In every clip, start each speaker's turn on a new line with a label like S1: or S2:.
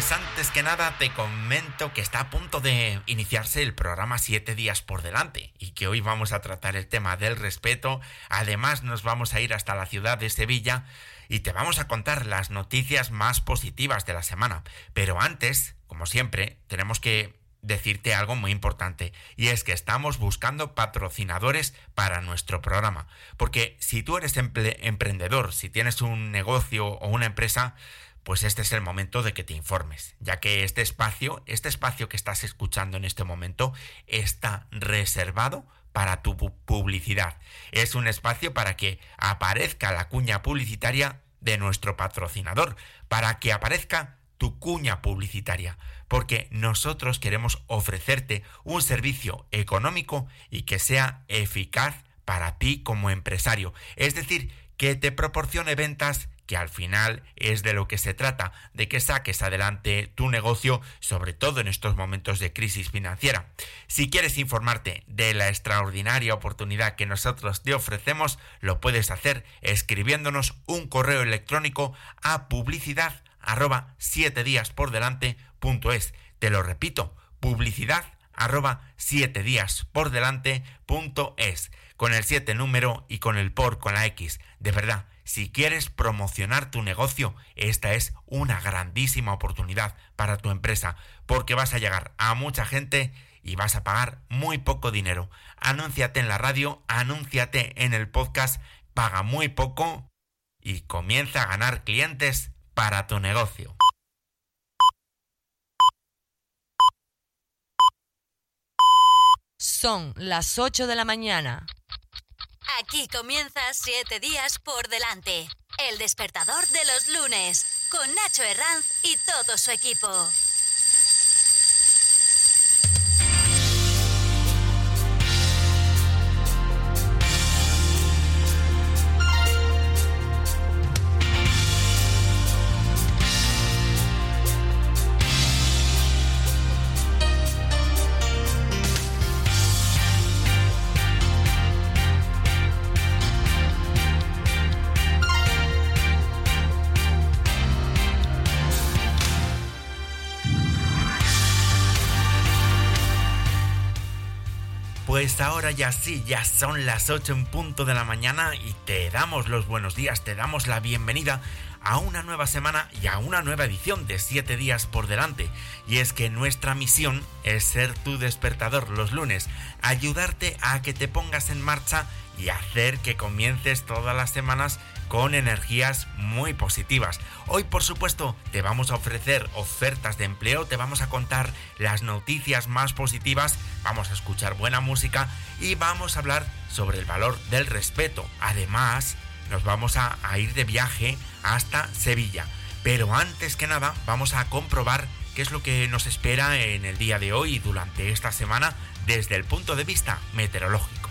S1: Pues antes que nada te comento que está a punto de iniciarse el programa Siete días por delante y que hoy vamos a tratar el tema del respeto. Además nos vamos a ir hasta la ciudad de Sevilla y te vamos a contar las noticias más positivas de la semana. Pero antes, como siempre, tenemos que decirte algo muy importante y es que estamos buscando patrocinadores para nuestro programa. Porque si tú eres emprendedor, si tienes un negocio o una empresa, pues este es el momento de que te informes, ya que este espacio, este espacio que estás escuchando en este momento, está reservado para tu publicidad. Es un espacio para que aparezca la cuña publicitaria de nuestro patrocinador, para que aparezca tu cuña publicitaria, porque nosotros queremos ofrecerte un servicio económico y que sea eficaz para ti como empresario, es decir, que te proporcione ventas que al final es de lo que se trata, de que saques adelante tu negocio, sobre todo en estos momentos de crisis financiera. Si quieres informarte de la extraordinaria oportunidad que nosotros te ofrecemos, lo puedes hacer escribiéndonos un correo electrónico a publicidad arroba días por delante punto es. Te lo repito, publicidad arroba días por delante punto es. Con el 7 número y con el por con la X. De verdad, si quieres promocionar tu negocio, esta es una grandísima oportunidad para tu empresa, porque vas a llegar a mucha gente y vas a pagar muy poco dinero. Anúnciate en la radio, anúnciate en el podcast, paga muy poco y comienza a ganar clientes para tu negocio.
S2: Son las 8 de la mañana.
S3: Aquí comienza Siete días por delante. El despertador de los lunes. Con Nacho Herranz y todo su equipo.
S1: Ahora ya sí, ya son las 8 en punto de la mañana y te damos los buenos días, te damos la bienvenida a una nueva semana y a una nueva edición de 7 días por delante. Y es que nuestra misión es ser tu despertador los lunes, ayudarte a que te pongas en marcha y hacer que comiences todas las semanas con energías muy positivas. Hoy, por supuesto, te vamos a ofrecer ofertas de empleo, te vamos a contar las noticias más positivas, vamos a escuchar buena música y vamos a hablar sobre el valor del respeto. Además, nos vamos a, ir de viaje hasta Sevilla. Pero antes que nada, vamos a comprobar qué es lo que nos espera en el día de hoy y durante esta semana desde el punto de vista meteorológico.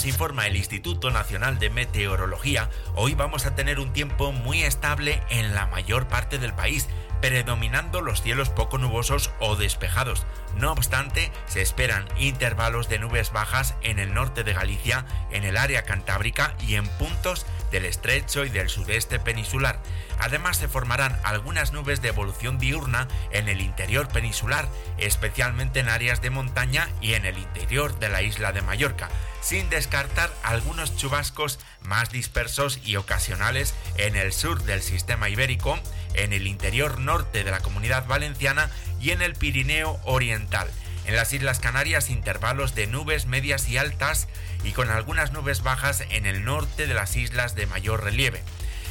S1: Nos informa el Instituto Nacional de Meteorología, hoy vamos a tener un tiempo muy estable en la mayor parte del país, predominando los cielos poco nubosos o despejados. No obstante, se esperan intervalos de nubes bajas en el norte de Galicia, en el área cantábrica y en puntos del estrecho y del sudeste peninsular. Además se formarán algunas nubes de evolución diurna en el interior peninsular, especialmente en áreas de montaña y en el interior de la isla de Mallorca sin descartar algunos chubascos más dispersos y ocasionales en el sur del sistema ibérico, en el interior norte de la comunidad valenciana y en el Pirineo oriental. En las Islas Canarias intervalos de nubes medias y altas y con algunas nubes bajas en el norte de las islas de mayor relieve.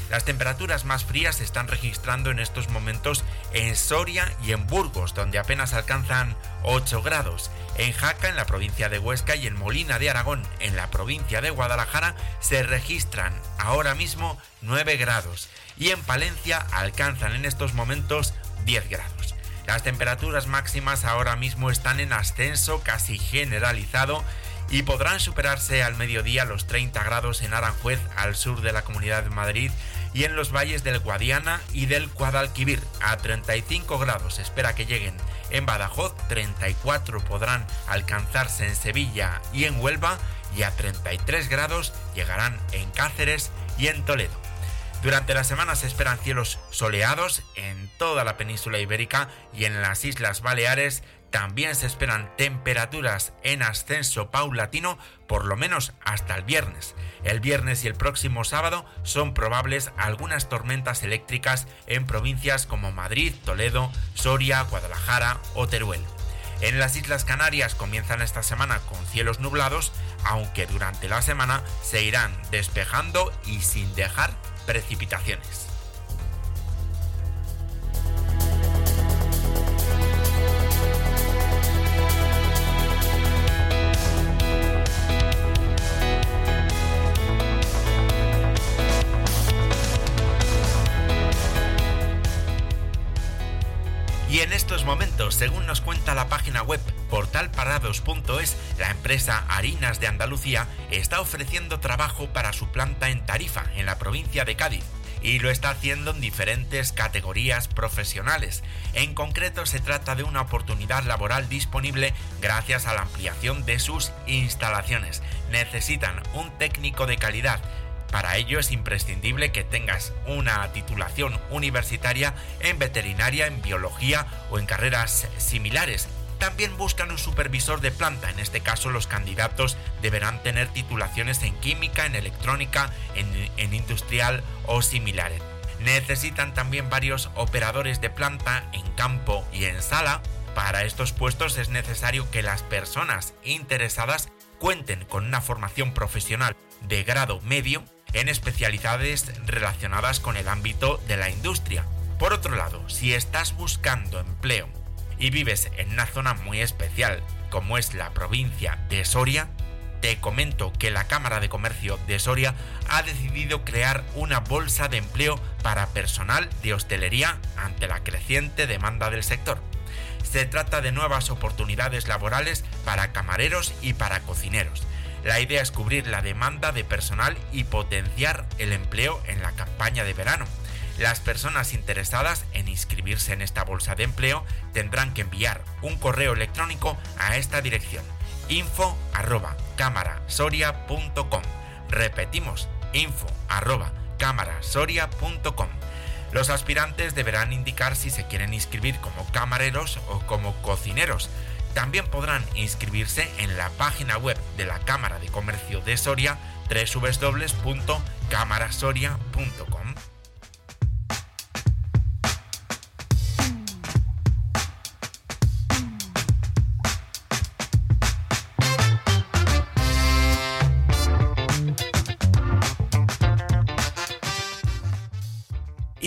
S1: Las temperaturas más frías se están registrando en estos momentos en Soria y en Burgos, donde apenas alcanzan 8 grados. En Jaca, en la provincia de Huesca, y en Molina de Aragón, en la provincia de Guadalajara, se registran ahora mismo 9 grados. Y en Palencia alcanzan en estos momentos 10 grados. Las temperaturas máximas ahora mismo están en ascenso casi generalizado y podrán superarse al mediodía los 30 grados en Aranjuez, al sur de la Comunidad de Madrid, y en los valles del Guadiana y del Guadalquivir. A 35 grados espera que lleguen en Badajoz, 34 podrán alcanzarse en Sevilla y en Huelva, y a 33 grados llegarán en Cáceres y en Toledo. Durante la semana se esperan cielos soleados en toda la península ibérica y en las Islas Baleares también se esperan temperaturas en ascenso paulatino por lo menos hasta el viernes. El viernes y el próximo sábado son probables algunas tormentas eléctricas en provincias como Madrid, Toledo, Soria, Guadalajara o Teruel. En las Islas Canarias comienzan esta semana con cielos nublados, aunque durante la semana se irán despejando y sin dejar precipitaciones. Y en estos momentos, según nos cuenta la página web portalparados.es, la empresa Harinas de Andalucía está ofreciendo trabajo para su planta en Tarifa, en la provincia de Cádiz y lo está haciendo en diferentes categorías profesionales. En concreto se trata de una oportunidad laboral disponible gracias a la ampliación de sus instalaciones. Necesitan un técnico de calidad para ello es imprescindible que tengas una titulación universitaria en veterinaria, en biología o en carreras similares. También buscan un supervisor de planta, en este caso los candidatos deberán tener titulaciones en química, en electrónica, en, industrial o similares. Necesitan también varios operadores de planta en campo y en sala. Para estos puestos es necesario que las personas interesadas cuenten con una formación profesional de grado medio en especialidades relacionadas con el ámbito de la industria. Por otro lado, si estás buscando empleo y vives en una zona muy especial como es la provincia de Soria, te comento que la Cámara de Comercio de Soria ha decidido crear una bolsa de empleo para personal de hostelería ante la creciente demanda del sector. Se trata de nuevas oportunidades laborales para camareros y para cocineros la idea es cubrir la demanda de personal y potenciar el empleo en la campaña de verano. Las personas interesadas en inscribirse en esta bolsa de empleo tendrán que enviar un correo electrónico a esta dirección info Repetimos, info Los aspirantes deberán indicar si se quieren inscribir como camareros o como cocineros. También podrán inscribirse en la página web de la Cámara de Comercio de Soria www.camarasoria.com.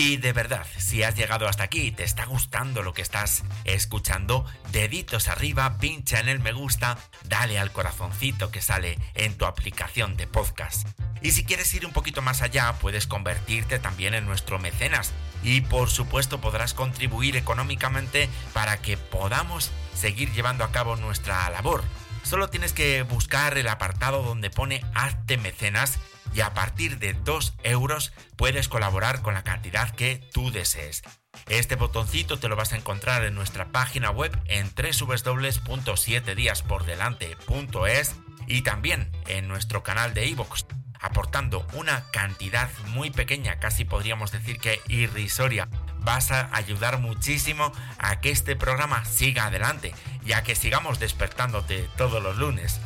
S1: Y de verdad, si has llegado hasta aquí y te está gustando lo que estás escuchando, deditos arriba, pincha en el me gusta, dale al corazoncito que sale en tu aplicación de podcast. Y si quieres ir un poquito más allá, puedes convertirte también en nuestro mecenas. Y por supuesto podrás contribuir económicamente para que podamos seguir llevando a cabo nuestra labor. Solo tienes que buscar el apartado donde pone Hazte mecenas y a partir de 2 euros puedes colaborar con la cantidad que tú desees. Este botoncito te lo vas a encontrar en nuestra página web en www.7diaspordelante.es y también en nuestro canal de iVoox, aportando una cantidad muy pequeña, casi podríamos decir que irrisoria. Vas a ayudar muchísimo a que este programa siga adelante y a que sigamos despertándote todos los lunes.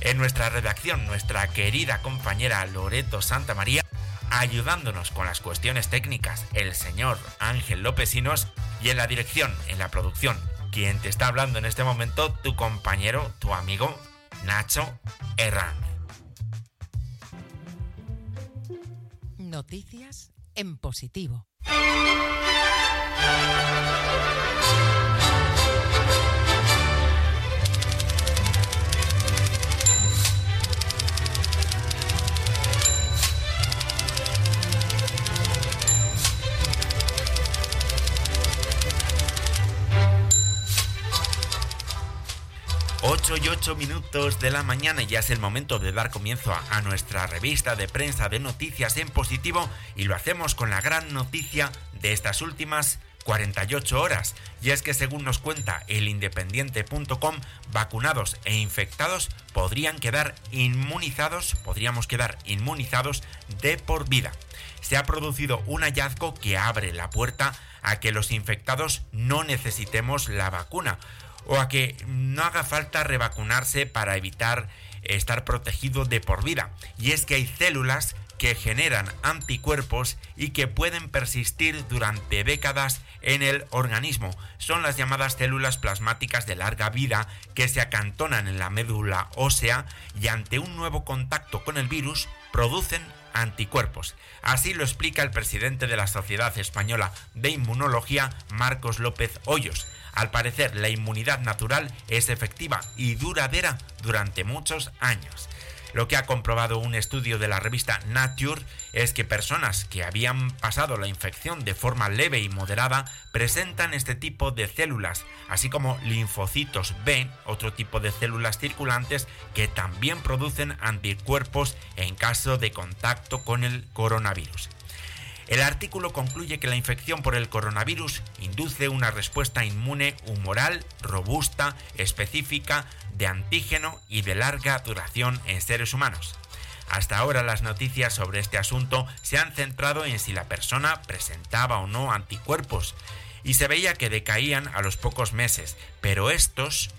S1: En nuestra redacción, nuestra querida compañera Loreto Santa María, ayudándonos con las cuestiones técnicas, el señor Ángel Lópezinos, y en la dirección, en la producción, quien te está hablando en este momento, tu compañero, tu amigo, Nacho Herranz.
S2: Noticias en positivo.
S1: 8 y 8 minutos de la mañana ya es el momento de dar comienzo a, nuestra revista de prensa de noticias en positivo y lo hacemos con la gran noticia de estas últimas 48 horas. Y es que según nos cuenta el independiente.com, vacunados e infectados podrían quedar inmunizados, podríamos quedar inmunizados de por vida. Se ha producido un hallazgo que abre la puerta a que los infectados no necesitemos la vacuna o a que no haga falta revacunarse para evitar estar protegido de por vida. Y es que hay células que generan anticuerpos y que pueden persistir durante décadas en el organismo. Son las llamadas células plasmáticas de larga vida que se acantonan en la médula ósea y ante un nuevo contacto con el virus producen anticuerpos. Así lo explica el presidente de la Sociedad Española de Inmunología, Marcos López Hoyos. Al parecer, la inmunidad natural es efectiva y duradera durante muchos años. Lo que ha comprobado un estudio de la revista Nature es que personas que habían pasado la infección de forma leve y moderada presentan este tipo de células, así como linfocitos B, otro tipo de células circulantes que también producen anticuerpos en caso de contacto con el coronavirus. El artículo concluye que la infección por el coronavirus induce una respuesta inmune humoral, robusta, específica, de antígeno y de larga duración en seres humanos. Hasta ahora las noticias sobre este asunto se han centrado en si la persona presentaba o no anticuerpos y se veía que decaían a los pocos meses, pero estos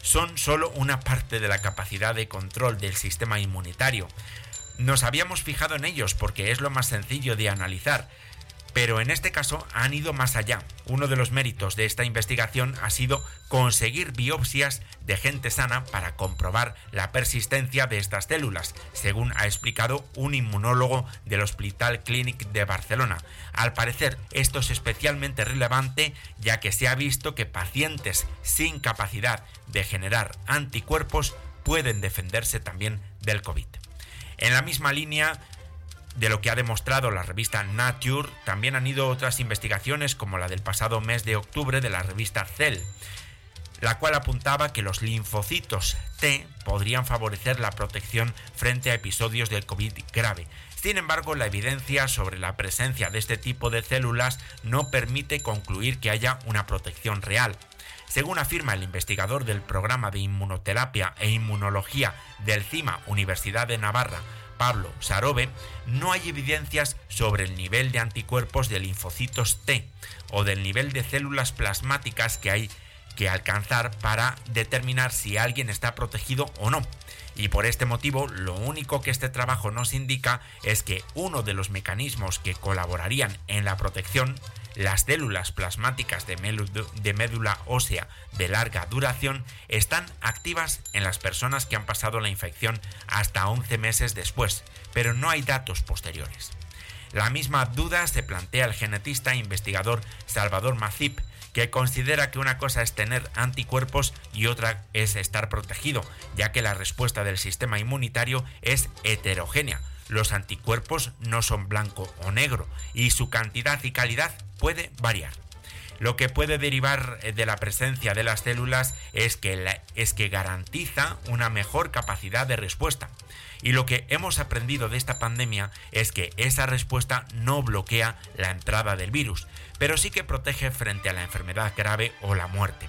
S1: son solo una parte de la capacidad de control del sistema inmunitario. Nos habíamos fijado en ellos porque es lo más sencillo de analizar, pero en este caso han ido más allá. Uno de los méritos de esta investigación ha sido conseguir biopsias de gente sana para comprobar la persistencia de estas células, según ha explicado un inmunólogo del Hospital Clinic de Barcelona. Al parecer, esto es especialmente relevante ya que se ha visto que pacientes sin capacidad de generar anticuerpos pueden defenderse también del COVID. En la misma línea de lo que ha demostrado la revista Nature, también han ido otras investigaciones como la del pasado mes de octubre de la revista Cell, la cual apuntaba que los linfocitos T podrían favorecer la protección frente a episodios del COVID grave. Sin embargo, la evidencia sobre la presencia de este tipo de células no permite concluir que haya una protección real. Según afirma el investigador del programa de inmunoterapia e inmunología del CIMA Universidad de Navarra, Pablo Sarobe, no hay evidencias sobre el nivel de anticuerpos de linfocitos T o del nivel de células plasmáticas que hay que alcanzar para determinar si alguien está protegido o no. Y por este motivo, lo único que este trabajo nos indica es que uno de los mecanismos que colaborarían en la protección las células plasmáticas de, médula ósea de larga duración están activas en las personas que han pasado la infección hasta 11 meses después, pero no hay datos posteriores. La misma duda se plantea el genetista e investigador Salvador Macip, que considera que una cosa es tener anticuerpos y otra es estar protegido, ya que la respuesta del sistema inmunitario es heterogénea. Los anticuerpos no son blanco o negro y su cantidad y calidad puede variar. Lo que puede derivar eh, de la presencia de las células es que, es que garantiza una mejor capacidad de respuesta. Y lo que hemos aprendido de esta pandemia es que esa respuesta no bloquea la entrada del virus, pero sí que protege frente a la enfermedad grave o la muerte.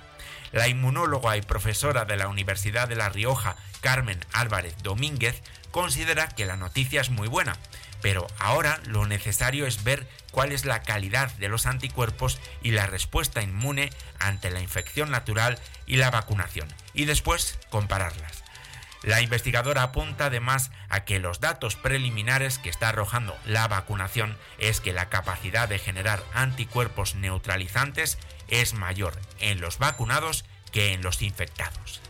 S1: La inmunóloga y profesora de la Universidad de La Rioja, Carmen Álvarez Domínguez, considera que la noticia es muy buena, pero ahora lo necesario es ver cuál es la calidad de los anticuerpos y la respuesta inmune ante la infección natural y la vacunación, y después compararlas. La investigadora apunta además a que los datos preliminares que está arrojando la vacunación es que la capacidad de generar anticuerpos neutralizantes es mayor en los vacunados que en los infectados.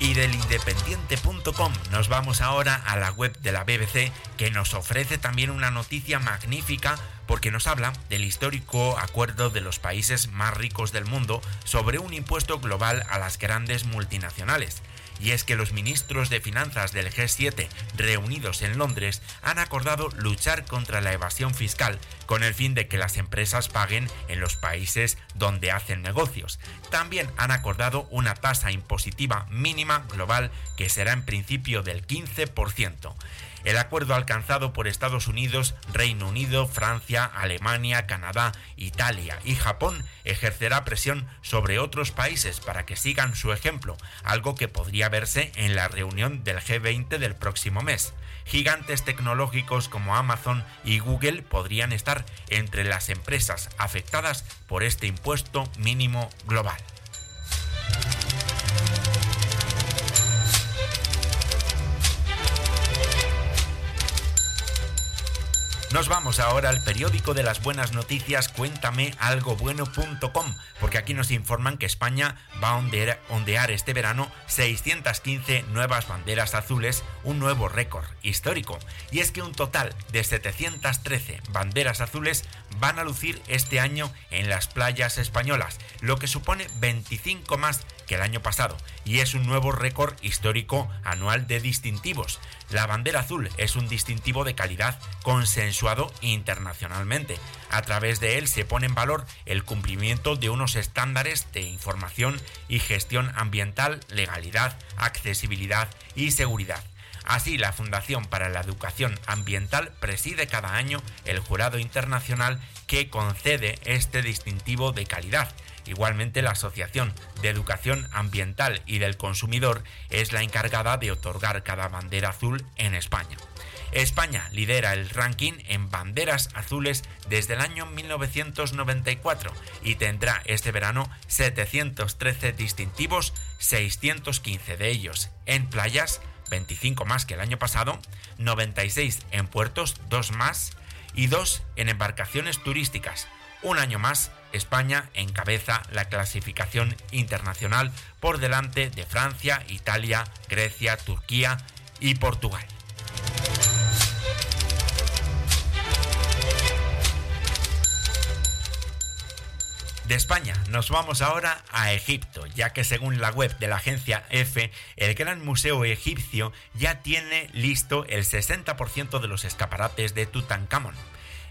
S1: Y del independiente.com nos vamos ahora a la web de la BBC que nos ofrece también una noticia magnífica porque nos habla del histórico acuerdo de los países más ricos del mundo sobre un impuesto global a las grandes multinacionales. Y es que los ministros de finanzas del G7 reunidos en Londres han acordado luchar contra la evasión fiscal con el fin de que las empresas paguen en los países donde hacen negocios. También han acordado una tasa impositiva mínima global que será en principio del 15%. El acuerdo alcanzado por Estados Unidos, Reino Unido, Francia, Alemania, Canadá, Italia y Japón ejercerá presión sobre otros países para que sigan su ejemplo, algo que podría verse en la reunión del G20 del próximo mes. Gigantes tecnológicos como Amazon y Google podrían estar entre las empresas afectadas por este impuesto mínimo global. Nos vamos ahora al periódico de las buenas noticias cuéntamealgobueno.com, porque aquí nos informan que España va a ondear, este verano 615 nuevas banderas azules, un nuevo récord histórico. Y es que un total de 713 banderas azules van a lucir este año en las playas españolas, lo que supone 25 más que el año pasado y es un nuevo récord histórico anual de distintivos. La bandera azul es un distintivo de calidad consensuado internacionalmente. A través de él se pone en valor el cumplimiento de unos estándares de información y gestión ambiental, legalidad, accesibilidad y seguridad. Así, la Fundación para la Educación Ambiental preside cada año el jurado internacional que concede este distintivo de calidad Igualmente, la Asociación de Educación Ambiental y del Consumidor es la encargada de otorgar cada bandera azul en España. España lidera el ranking en banderas azules desde el año 1994 y tendrá este verano 713 distintivos, 615 de ellos en playas, 25 más que el año pasado, 96 en puertos, 2 más, y 2 en embarcaciones turísticas, un año más España encabeza la clasificación internacional por delante de Francia, Italia, Grecia, Turquía y Portugal. De España nos vamos ahora a Egipto, ya que según la web de la agencia EFE, el Gran Museo Egipcio ya tiene listo el 60% de los escaparates de Tutankamón.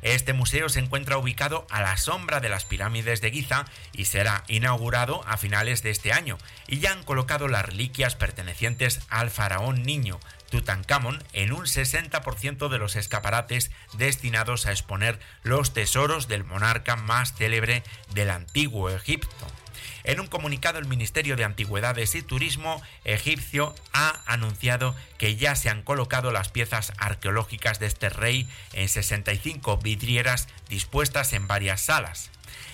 S1: Este museo se encuentra ubicado a la sombra de las pirámides de Giza y será inaugurado a finales de este año, y ya han colocado las reliquias pertenecientes al faraón niño, Tutankamón en un 60% de los escaparates destinados a exponer los tesoros del monarca más célebre del antiguo Egipto. En un comunicado, el Ministerio de Antigüedades y Turismo egipcio ha anunciado que ya se han colocado las piezas arqueológicas de este rey en 65 vidrieras dispuestas en varias salas.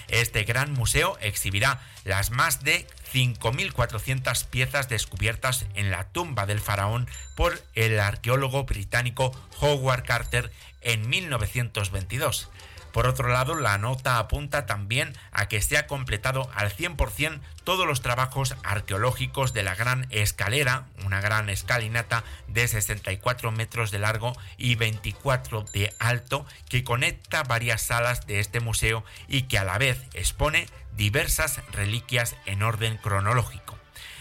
S1: Este gran museo exhibirá las más de 5.400 piezas descubiertas en la tumba del faraón por el arqueólogo británico Howard Carter en 1922. Por otro lado, la nota apunta también a que se ha completado al 100% todos los trabajos arqueológicos de la Gran Escalera, una gran escalinata de 64 metros de largo y 24 de alto, que conecta varias salas de este museo y que a la vez expone diversas reliquias en orden cronológico.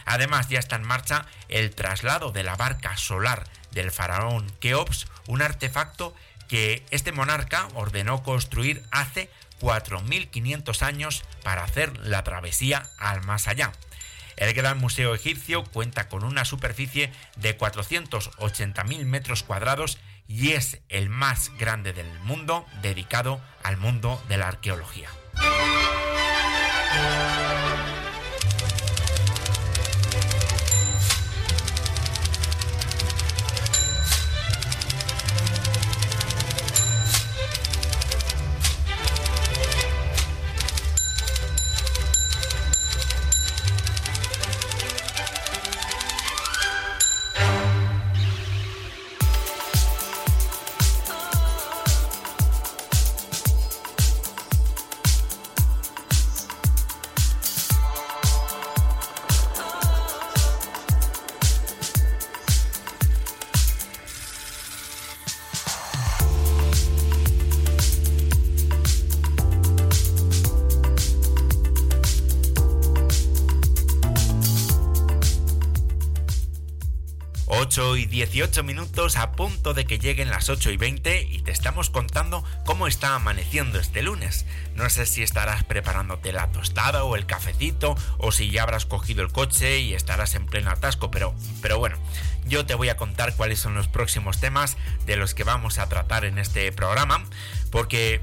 S1: Además, ya está en marcha el traslado de la barca solar del faraón Keops, un artefacto que este monarca ordenó construir hace 4.500 años para hacer la travesía al más allá. El Gran Museo Egipcio cuenta con una superficie de 480.000 metros cuadrados y es el más grande del mundo dedicado al mundo de la arqueología. 8 y 18 minutos a punto de que lleguen las 8 y 20 y te estamos contando cómo está amaneciendo este lunes. No sé si estarás preparándote la tostada o el cafecito o si ya habrás cogido el coche y estarás en pleno atasco, pero, pero bueno, yo te voy a contar cuáles son los próximos temas de los que vamos a tratar en este programa, porque,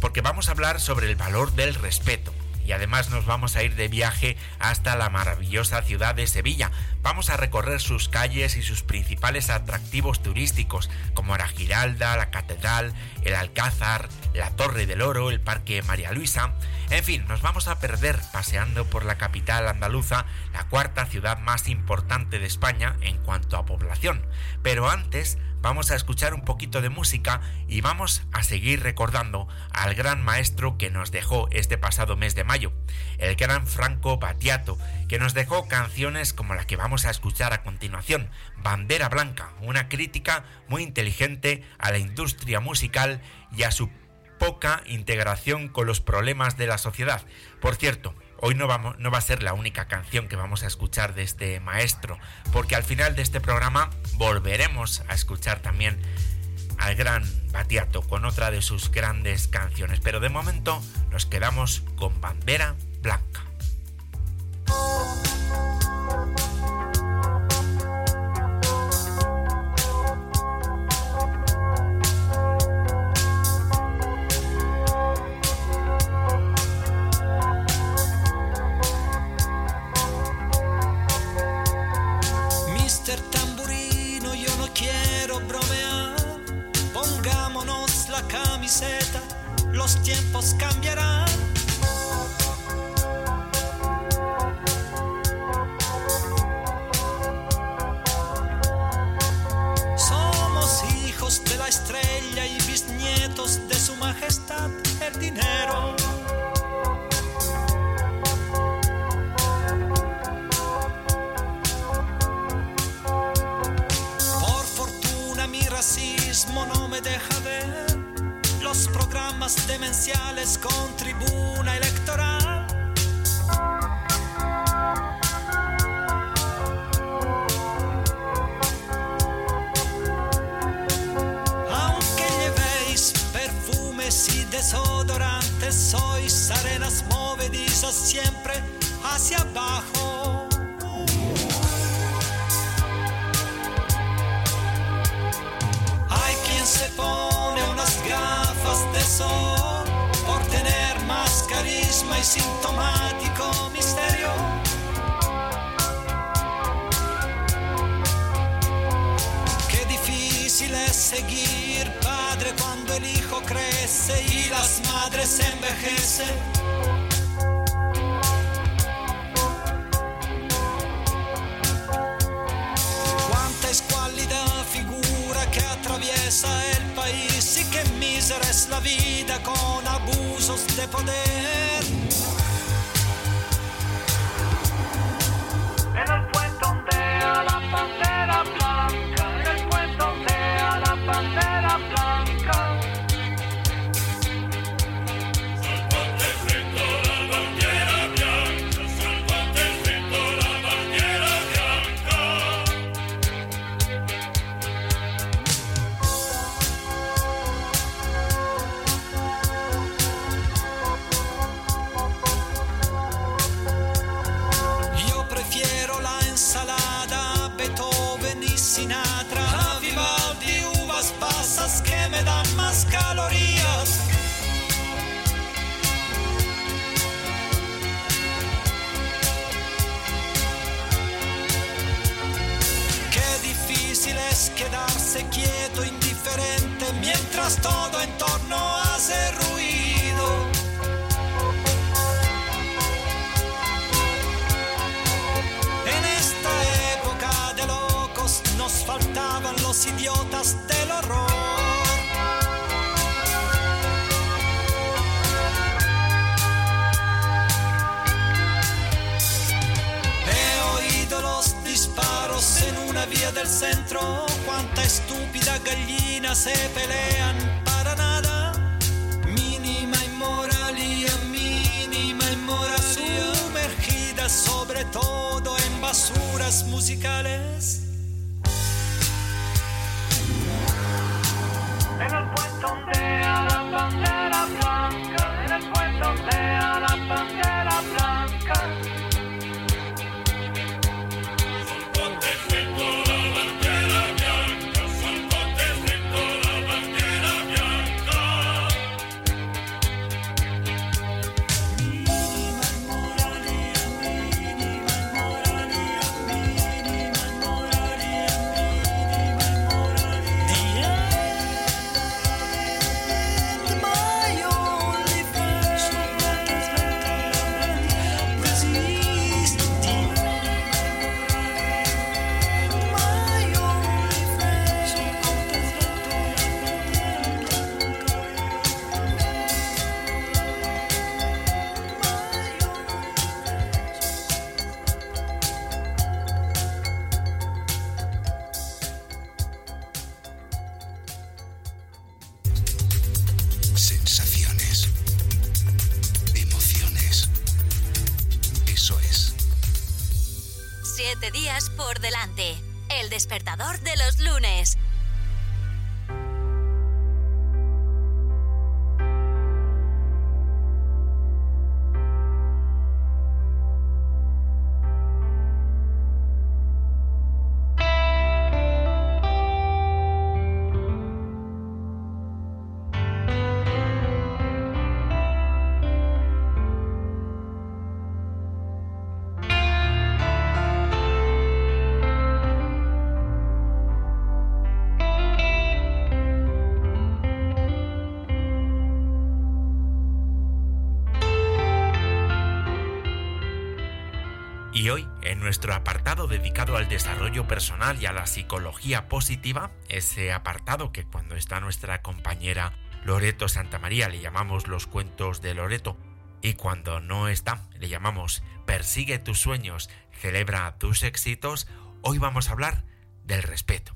S1: porque vamos a hablar sobre el valor del respeto y además nos vamos a ir de viaje hasta la maravillosa ciudad de Sevilla. Vamos a recorrer sus calles y sus principales atractivos turísticos como la Giralda, la Catedral, el Alcázar, la Torre del Oro, el Parque María Luisa. En fin, nos vamos a perder paseando por la capital andaluza, la cuarta ciudad más importante de España en cuanto a población. Pero antes vamos a escuchar un poquito de música y vamos a seguir recordando al gran maestro que nos dejó este pasado mes de mayo, el gran Franco Battiato, que nos dejó canciones como la que vamos a escuchar a continuación, Bandera Blanca, una crítica muy inteligente a la industria musical y a su poca integración con los problemas de la sociedad. Por cierto, Hoy no, va a ser la única canción que vamos a escuchar de este maestro, porque al final de este programa volveremos a escuchar también al gran Batiato con otra de sus grandes canciones. Pero de momento nos quedamos con Bandera Blanca.
S4: Mísera es la vida con abusos de poder. En el puente ondea la mientras todo en torno hace ruido. En esta época de locos nos faltaban los idiotas del horror. He oído los disparos en una vía del centro. Cuánta estúpida gallina se pelean para nada. Mínima inmoralidad, mínima inmoralidad. Sumergida sobre todo en basuras musicales.
S1: Nuestro apartado dedicado al desarrollo personal y a la psicología positiva, ese apartado que cuando está nuestra compañera Loreto Santamaría le llamamos los cuentos de Loreto, y cuando no está le llamamos Persigue tus sueños, celebra tus éxitos, hoy vamos a hablar del respeto.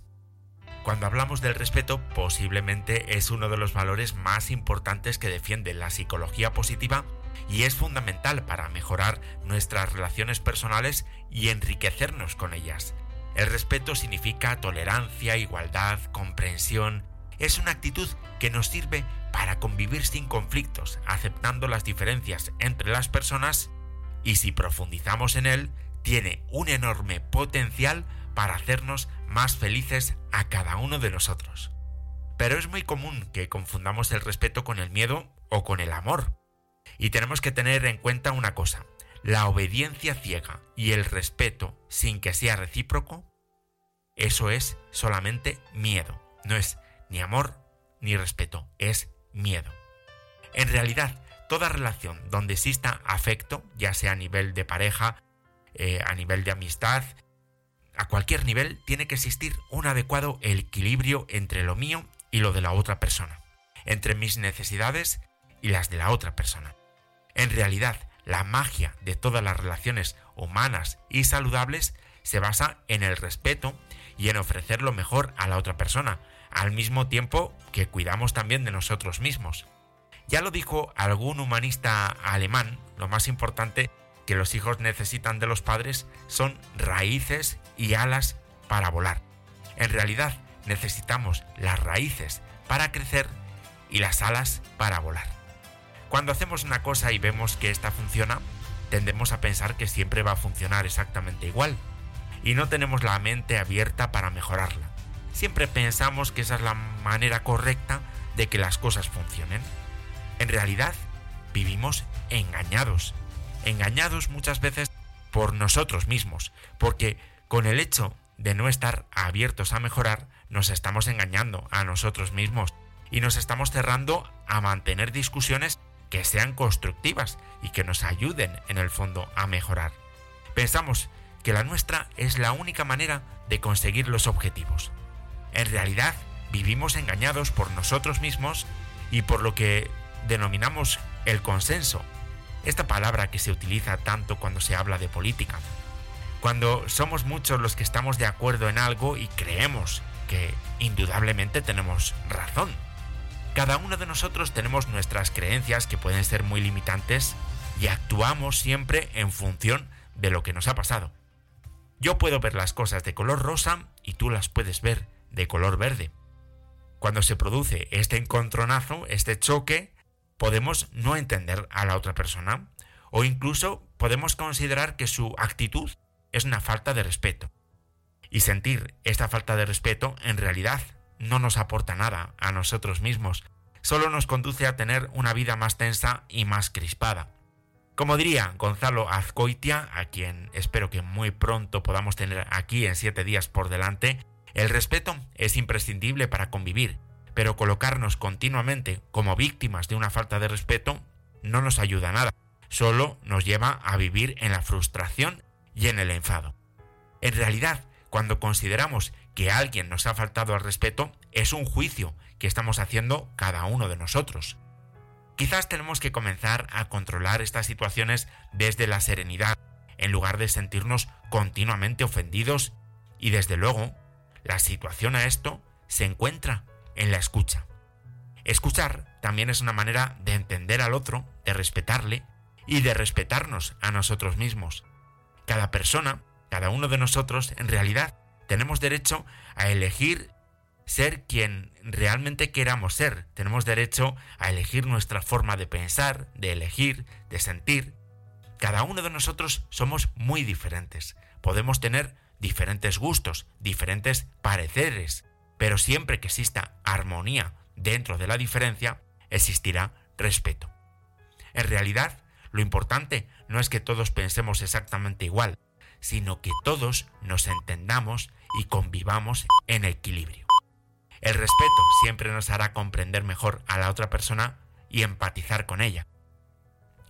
S1: Cuando hablamos del respeto, posiblemente es uno de los valores más importantes que defiende la psicología positiva y es fundamental para mejorar nuestras relaciones personales y enriquecernos con ellas. El respeto significa tolerancia, igualdad, comprensión. Es una actitud que nos sirve para convivir sin conflictos, aceptando las diferencias entre las personas y si profundizamos en él, tiene un enorme potencial para hacernos más felices a cada uno de nosotros. Pero es muy común que confundamos el respeto con el miedo o con el amor. Y tenemos que tener en cuenta una cosa, la obediencia ciega y el respeto sin que sea recíproco, eso es solamente miedo, no es ni amor ni respeto, es miedo. En realidad, toda relación donde exista afecto, ya sea a nivel de pareja, eh, a nivel de amistad, a cualquier nivel tiene que existir un adecuado equilibrio entre lo mío y lo de la otra persona, entre mis necesidades y las de la otra persona. En realidad, la magia de todas las relaciones humanas y saludables se basa en el respeto y en ofrecer lo mejor a la otra persona, al mismo tiempo que cuidamos también de nosotros mismos. Ya lo dijo algún humanista alemán, lo más importante que los hijos necesitan de los padres son raíces y alas para volar. En realidad necesitamos las raíces para crecer y las alas para volar. Cuando hacemos una cosa y vemos que esta funciona, tendemos a pensar que siempre va a funcionar exactamente igual y no tenemos la mente abierta para mejorarla. Siempre pensamos que esa es la manera correcta de que las cosas funcionen. En realidad, vivimos engañados engañados muchas veces por nosotros mismos, porque con el hecho de no estar abiertos a mejorar, nos estamos engañando a nosotros mismos y nos estamos cerrando a mantener discusiones que sean constructivas y que nos ayuden en el fondo a mejorar. Pensamos que la nuestra es la única manera de conseguir los objetivos. En realidad, vivimos engañados por nosotros mismos y por lo que denominamos el consenso esta palabra que se utiliza tanto cuando se habla de política. Cuando somos muchos los que estamos de acuerdo en algo y creemos que indudablemente tenemos razón. Cada uno de nosotros tenemos nuestras creencias que pueden ser muy limitantes y actuamos siempre en función de lo que nos ha pasado. Yo puedo ver las cosas de color rosa y tú las puedes ver de color verde. Cuando se produce este encontronazo, este choque, podemos no entender a la otra persona o incluso podemos considerar que su actitud es una falta de respeto. Y sentir esta falta de respeto en realidad no nos aporta nada a nosotros mismos, solo nos conduce a tener una vida más tensa y más crispada. Como diría Gonzalo Azcoitia, a quien espero que muy pronto podamos tener aquí en siete días por delante, el respeto es imprescindible para convivir, pero colocarnos continuamente como víctimas de una falta de respeto no nos ayuda a nada, solo nos lleva a vivir en la frustración y en el enfado. En realidad, cuando consideramos que alguien nos ha faltado al respeto, es un juicio que estamos haciendo cada uno de nosotros. Quizás tenemos que comenzar a controlar estas situaciones desde la serenidad, en lugar de sentirnos continuamente ofendidos, y desde luego, la situación a esto se encuentra en la escucha. Escuchar también es una manera de entender al otro, de respetarle y de respetarnos a nosotros mismos. Cada persona, cada uno de nosotros, en realidad, tenemos derecho a elegir ser quien realmente queramos ser. Tenemos derecho a elegir nuestra forma de pensar, de elegir, de sentir. Cada uno de nosotros somos muy diferentes. Podemos tener diferentes gustos, diferentes pareceres, pero siempre que exista armonía dentro de la diferencia, existirá respeto. En realidad, lo importante no es que todos pensemos exactamente igual, sino que todos nos entendamos y convivamos en equilibrio. El respeto siempre nos hará comprender mejor a la otra persona y empatizar con ella.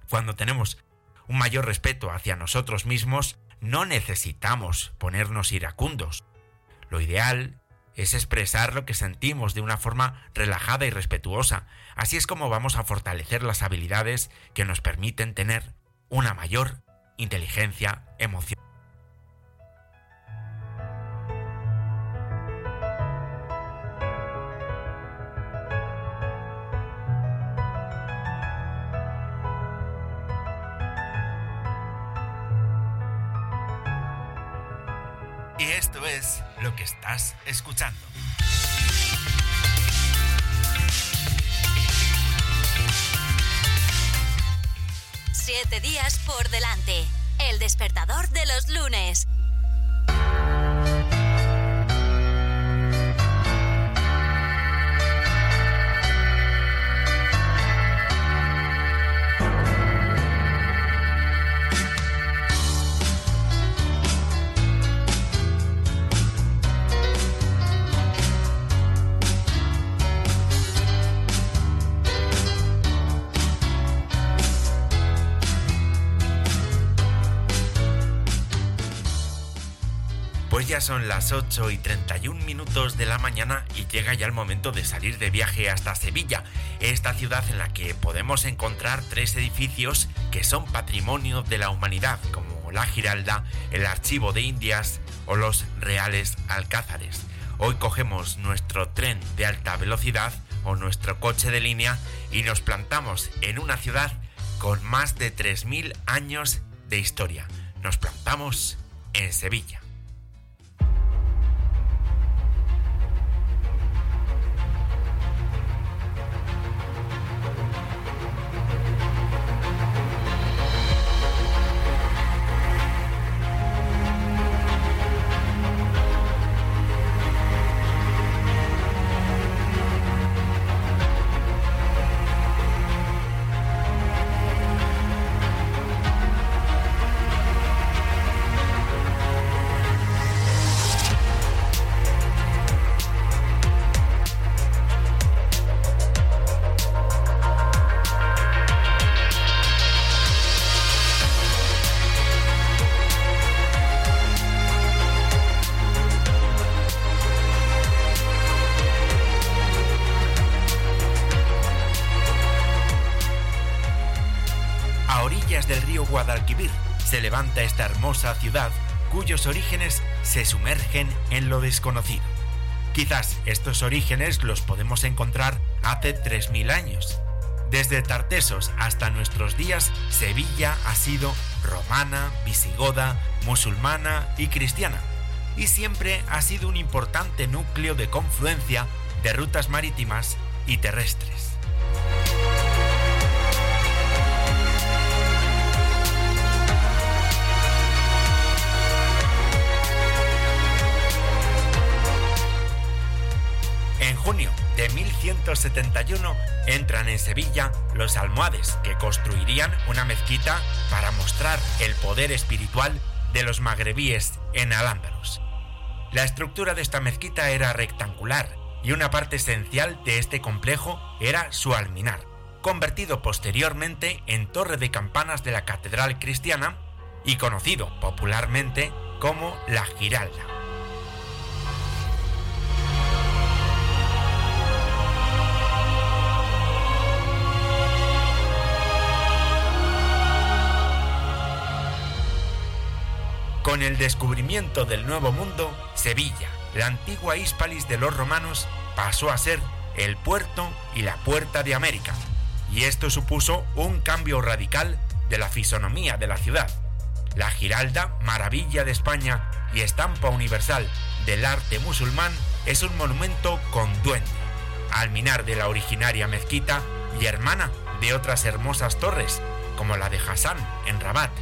S1: Cuando tenemos un mayor respeto hacia nosotros mismos, no necesitamos ponernos iracundos. Lo ideal es expresar lo que sentimos de una forma relajada y respetuosa. Así es como vamos a fortalecer las habilidades que nos permiten tener una mayor inteligencia emocional. Estás escuchando.
S3: Siete días por delante. El despertador de los lunes.
S1: Pues ya son las 8 y 31 minutos de la mañana y llega ya el momento de salir de viaje hasta Sevilla, esta ciudad en la que podemos encontrar tres edificios que son patrimonio de la humanidad, como la Giralda, el Archivo de Indias o los Reales Alcázares. Hoy cogemos nuestro tren de alta velocidad o nuestro coche de línea y nos plantamos en una ciudad con más de 3.000 años de historia. Nos plantamos en Sevilla. Esta hermosa ciudad cuyos orígenes se sumergen en lo desconocido. Quizás estos orígenes los podemos encontrar hace 3.000 años. Desde Tartesos hasta nuestros días, Sevilla ha sido romana, visigoda, musulmana y cristiana, y siempre ha sido un importante núcleo de confluencia de rutas marítimas y terrestres. De 1171 entran en Sevilla los almohades que construirían una mezquita para mostrar el poder espiritual de los magrebíes en Al-Ándalus. La estructura de esta mezquita era rectangular y una parte esencial de este complejo era su alminar, convertido posteriormente en torre de campanas de la catedral cristiana y conocido popularmente como la Giralda. Con el descubrimiento del Nuevo Mundo, Sevilla, la antigua Hispalis de los romanos, pasó a ser el puerto y la puerta de América, y esto supuso un cambio radical de la fisonomía de la ciudad. La Giralda, maravilla de España y estampa universal del arte musulmán, es un monumento con duende, alminar de la originaria mezquita y hermana de otras hermosas torres, como la de Hassan en Rabat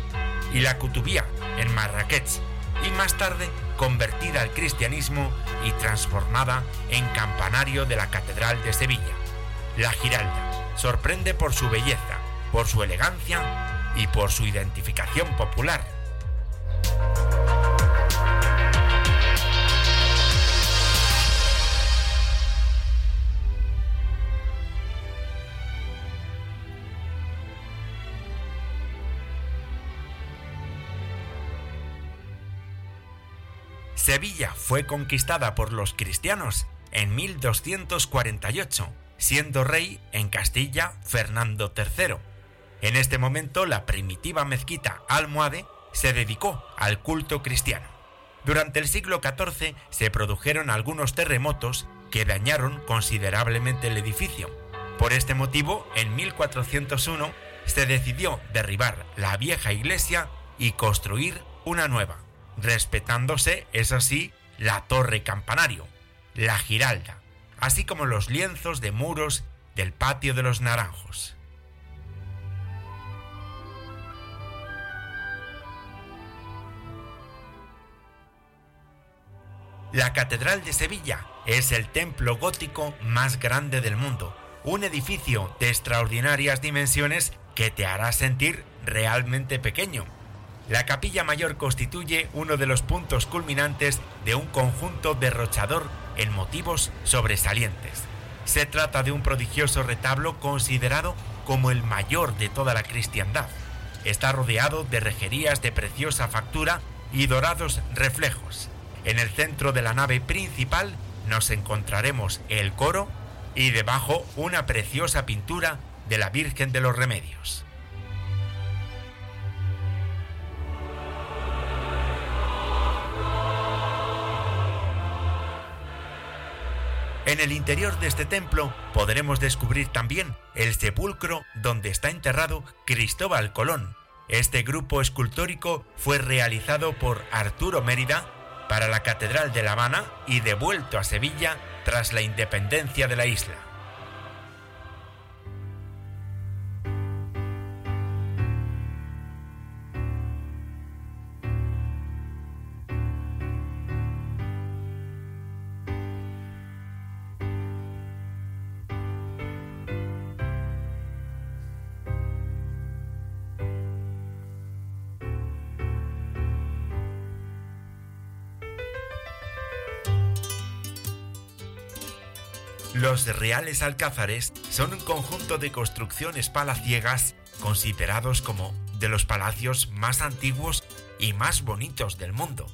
S1: y la Kutubía en Marrakech, y más tarde convertida al cristianismo y transformada en campanario de la Catedral de Sevilla. La Giralda sorprende por su belleza, por su elegancia y por su identificación popular. Sevilla fue conquistada por los cristianos en 1248, siendo rey en Castilla Fernando III. En este momento la primitiva mezquita almohade se dedicó al culto cristiano. Durante el siglo XIV se produjeron algunos terremotos que dañaron considerablemente el edificio. Por este motivo, en 1401 se decidió derribar la vieja iglesia y construir una nueva respetándose, eso sí, la torre campanario, la giralda, así como los lienzos de muros del patio de los naranjos. La Catedral de Sevilla es el templo gótico más grande del mundo, un edificio de extraordinarias dimensiones que te hará sentir realmente pequeño, la capilla mayor constituye uno de los puntos culminantes de un conjunto derrochador en motivos sobresalientes. Se trata de un prodigioso retablo considerado como el mayor de toda la cristiandad. Está rodeado de rejerías de preciosa factura y dorados reflejos. En el centro de la nave principal nos encontraremos el coro y debajo una preciosa pintura de la Virgen de los Remedios. El interior de este templo podremos descubrir también el sepulcro donde está enterrado Cristóbal Colón. Este grupo escultórico fue realizado por Arturo Mérida para la Catedral de La Habana y devuelto a Sevilla tras la independencia de la isla. Reales alcázares son un conjunto de construcciones palaciegas considerados como de los palacios más antiguos y más bonitos del mundo.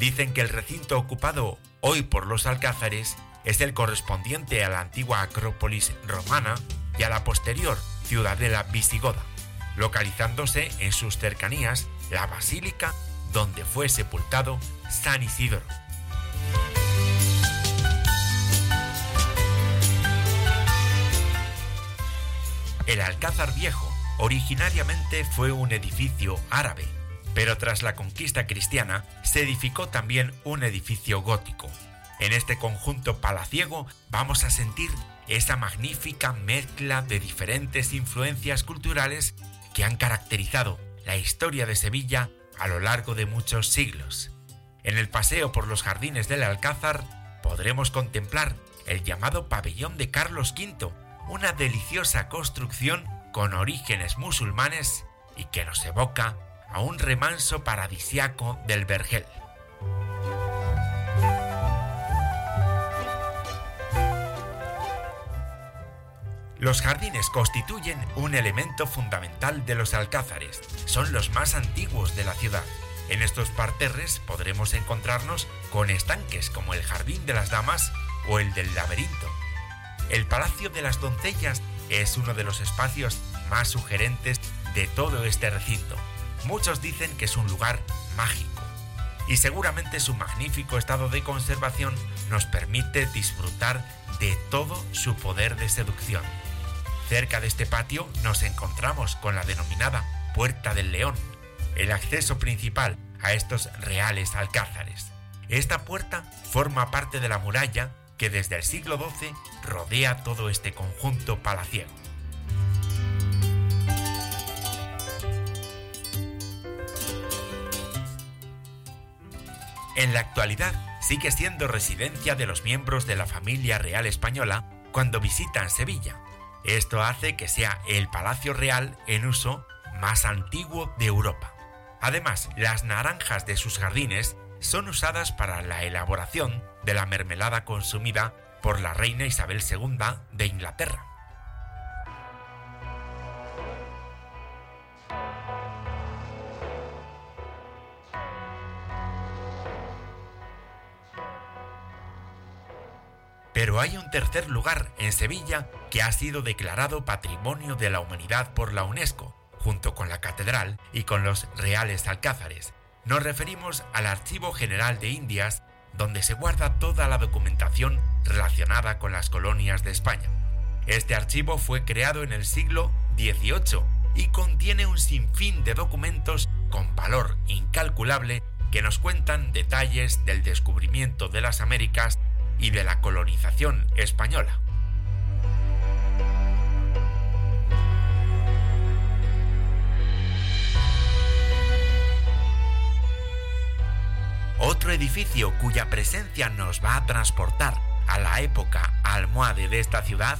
S1: Dicen que el recinto ocupado hoy por los alcázares es el correspondiente a la antigua Acrópolis romana y a la posterior ciudadela visigoda, localizándose en sus cercanías la basílica donde fue sepultado San Isidoro. El Alcázar Viejo originariamente fue un edificio árabe, pero tras la conquista cristiana se edificó también un edificio gótico. En este conjunto palaciego vamos a sentir esa magnífica mezcla de diferentes influencias culturales que han caracterizado la historia de Sevilla a lo largo de muchos siglos. En el paseo por los jardines del Alcázar podremos contemplar el llamado pabellón de Carlos V, una deliciosa construcción con orígenes musulmanes y que nos evoca a un remanso paradisiaco del Vergel. Los jardines constituyen un elemento fundamental de los alcázares, son los más antiguos de la ciudad. En estos parterres podremos encontrarnos con estanques como el Jardín de las Damas o el del Laberinto, el Palacio de las Doncellas es uno de los espacios más sugerentes de todo este recinto. Muchos dicen que es un lugar mágico y seguramente su magnífico estado de conservación nos permite disfrutar de todo su poder de seducción. Cerca de este patio nos encontramos con la denominada Puerta del León, el acceso principal a estos reales alcázares. Esta puerta forma parte de la muralla que desde el siglo XII rodea todo este conjunto palaciego. En la actualidad sigue siendo residencia de los miembros de la familia real española cuando visitan Sevilla. Esto hace que sea el palacio real en uso más antiguo de Europa. Además, las naranjas de sus jardines son usadas para la elaboración de la mermelada consumida por la reina Isabel II de Inglaterra. Pero hay un tercer lugar en Sevilla que ha sido declarado Patrimonio de la Humanidad por la UNESCO, junto con la catedral y con los reales alcázares. Nos referimos al Archivo General de Indias, donde se guarda toda la documentación relacionada con las colonias de España. Este archivo fue creado en el siglo XVIII y contiene un sinfín de documentos con valor incalculable que nos cuentan detalles del descubrimiento de las Américas y de la colonización española. Otro edificio cuya presencia nos va a transportar a la época almohade de esta ciudad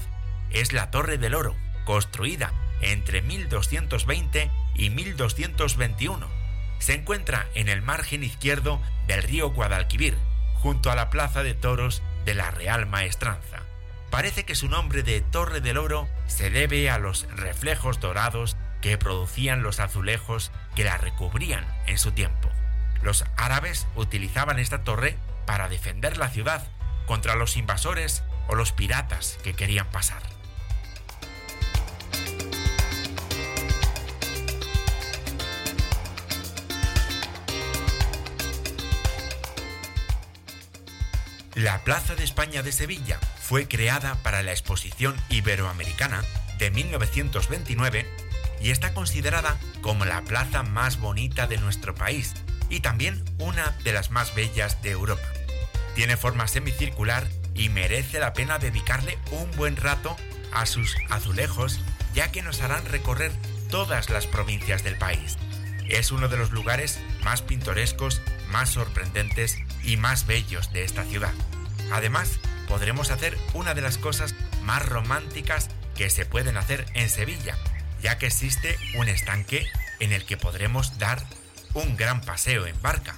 S1: es la Torre del Oro, construida entre 1220 y 1221. Se encuentra en el margen izquierdo del río Guadalquivir, junto a la plaza de toros de la Real Maestranza. Parece que su nombre de Torre del Oro se debe a los reflejos dorados que producían los azulejos que la recubrían en su tiempo. Los árabes utilizaban esta torre para defender la ciudad contra los invasores o los piratas que querían pasar. La Plaza de España de Sevilla fue creada para la Exposición Iberoamericana de 1929 y está considerada como la plaza más bonita de nuestro país y también una de las más bellas de Europa. Tiene forma semicircular y merece la pena dedicarle un buen rato a sus azulejos ya que nos harán recorrer todas las provincias del país. Es uno de los lugares más pintorescos, más sorprendentes y más bellos de esta ciudad. Además, podremos hacer una de las cosas más románticas que se pueden hacer en Sevilla, ya que existe un estanque en el que podremos dar un gran paseo en barca.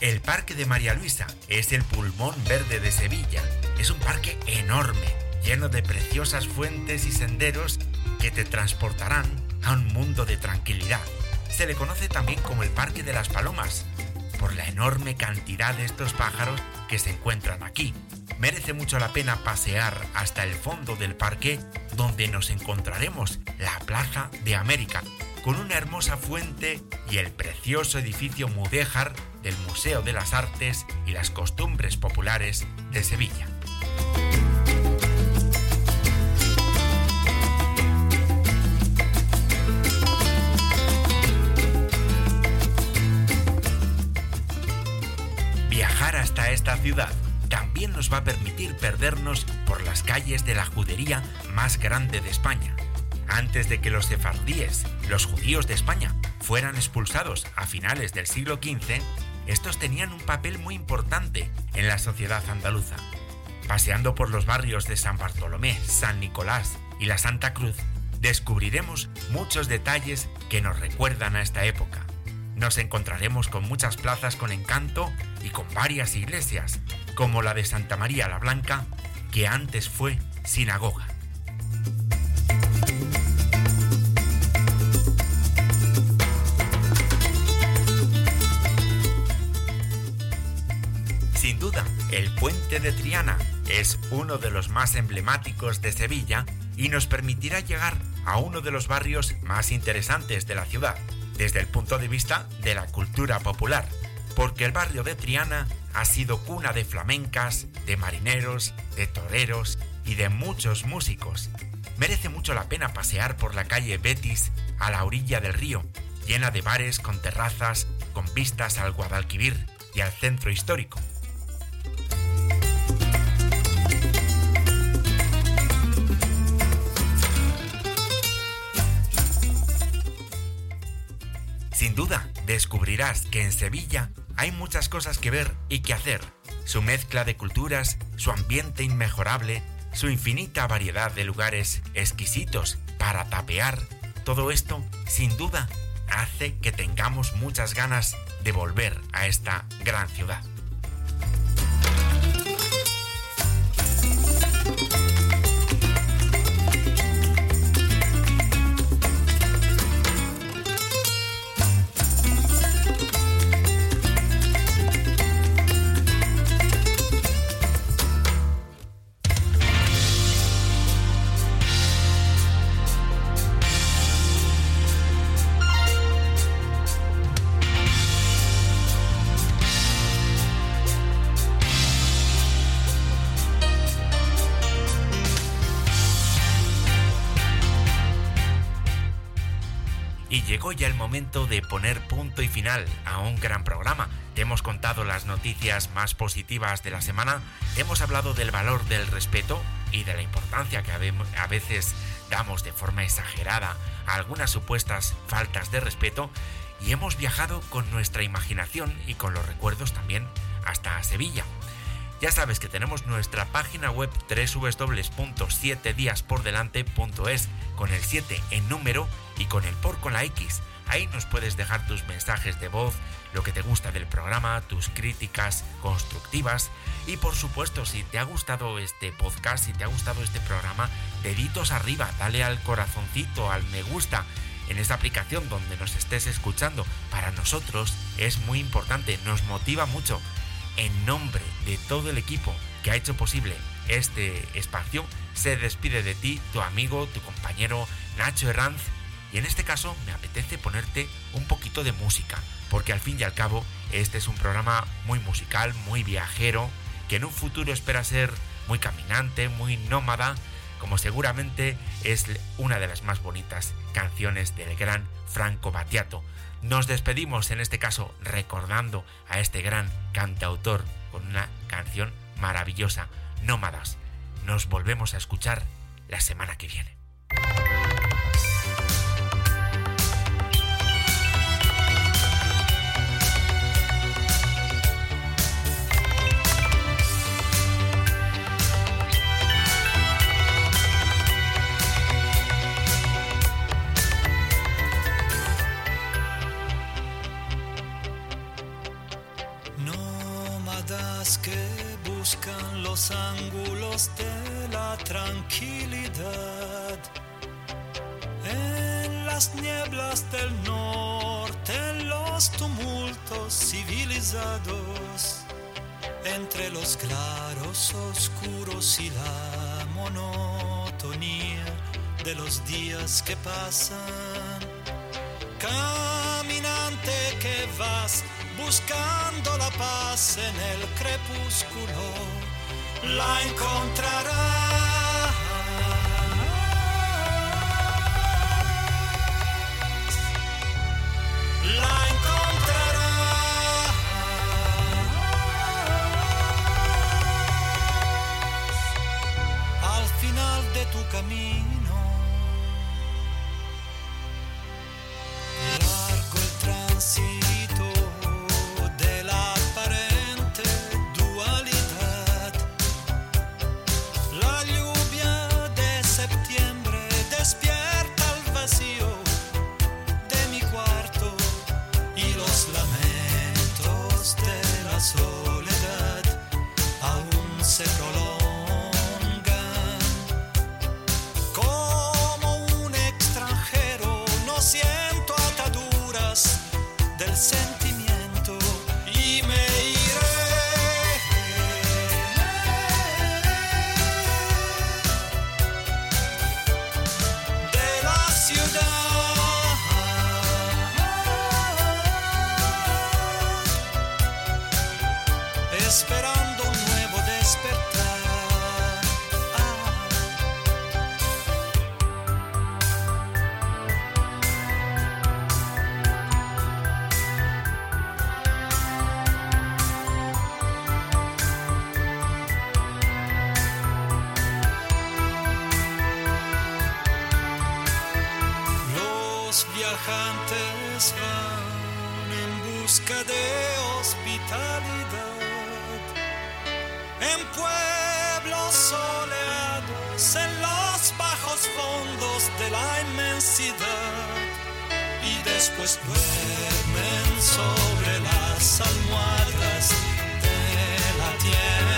S1: El Parque de María Luisa es el pulmón verde de Sevilla. Es un parque enorme, lleno de preciosas fuentes y senderos que te transportarán a un mundo de tranquilidad. Se le conoce también como el Parque de las Palomas, por la enorme cantidad de estos pájaros que se encuentran aquí. Merece mucho la pena pasear hasta el fondo del parque donde nos encontraremos la Plaza de América, con una hermosa fuente y el precioso edificio mudéjar del Museo de las Artes y las Costumbres Populares de Sevilla. hasta esta ciudad también nos va a permitir perdernos por las calles de la judería más grande de España. Antes de que los sefardíes, los judíos de España, fueran expulsados a finales del siglo XV, estos tenían un papel muy importante en la sociedad andaluza. Paseando por los barrios de San Bartolomé, San Nicolás y la Santa Cruz, descubriremos muchos detalles que nos recuerdan a esta época nos encontraremos con muchas plazas con encanto y con varias iglesias, como la de Santa María la Blanca, que antes fue sinagoga. Sin duda, el puente de Triana es uno de los más emblemáticos de Sevilla y nos permitirá llegar a uno de los barrios más interesantes de la ciudad, desde el punto de vista de la cultura popular, porque el barrio de Triana ha sido cuna de flamencas, de marineros, de toreros y de muchos músicos. Merece mucho la pena pasear por la calle Betis a la orilla del río, llena de bares con terrazas, con vistas al Guadalquivir y al centro histórico. Sin duda, descubrirás que en Sevilla hay muchas cosas que ver y que hacer. Su mezcla de culturas, su ambiente inmejorable, su infinita variedad de lugares exquisitos para tapear, todo esto, sin duda, hace que tengamos muchas ganas de volver a esta gran ciudad. Momento de poner punto y final a un gran programa. Te hemos contado las noticias más positivas de la semana, hemos hablado del valor del respeto y de la importancia que a veces damos de forma exagerada a algunas supuestas faltas de respeto y hemos viajado con nuestra imaginación y con los recuerdos también hasta Sevilla. Ya sabes que tenemos nuestra página web www.7diaspordelante.es con el 7 en número y con el por con la X. Ahí nos puedes dejar tus mensajes de voz, lo que te gusta del programa, tus críticas constructivas y por supuesto si te ha gustado este podcast, si te ha gustado este programa, deditos arriba, dale al corazoncito, al me gusta en esta aplicación donde nos estés escuchando. Para nosotros es muy importante, nos motiva mucho en nombre de todo el equipo que ha hecho posible este espacio, se despide de ti tu amigo, tu compañero Nacho Herranz. Y en este caso me apetece ponerte un poquito de música, porque al fin y al cabo este es un programa muy musical, muy viajero, que en un futuro espera ser muy caminante, muy nómada, como seguramente es una de las más bonitas canciones del gran Franco Battiato. Nos despedimos en este caso recordando a este gran cantautor con una canción maravillosa, Nómadas. Nos volvemos a escuchar la semana que viene.
S4: Tranquilidad. En las nieblas del norte, en los tumultos civilizados, entre los claros oscuros y la monotonía de los días que pasan. Caminante que vas buscando la paz en el crepúsculo la encontrarás. Camino. Viajantes van en busca de hospitalidad. En pueblos soleados, en los bajos fondos de la inmensidad. Y después duermen sobre las almohadas de la tierra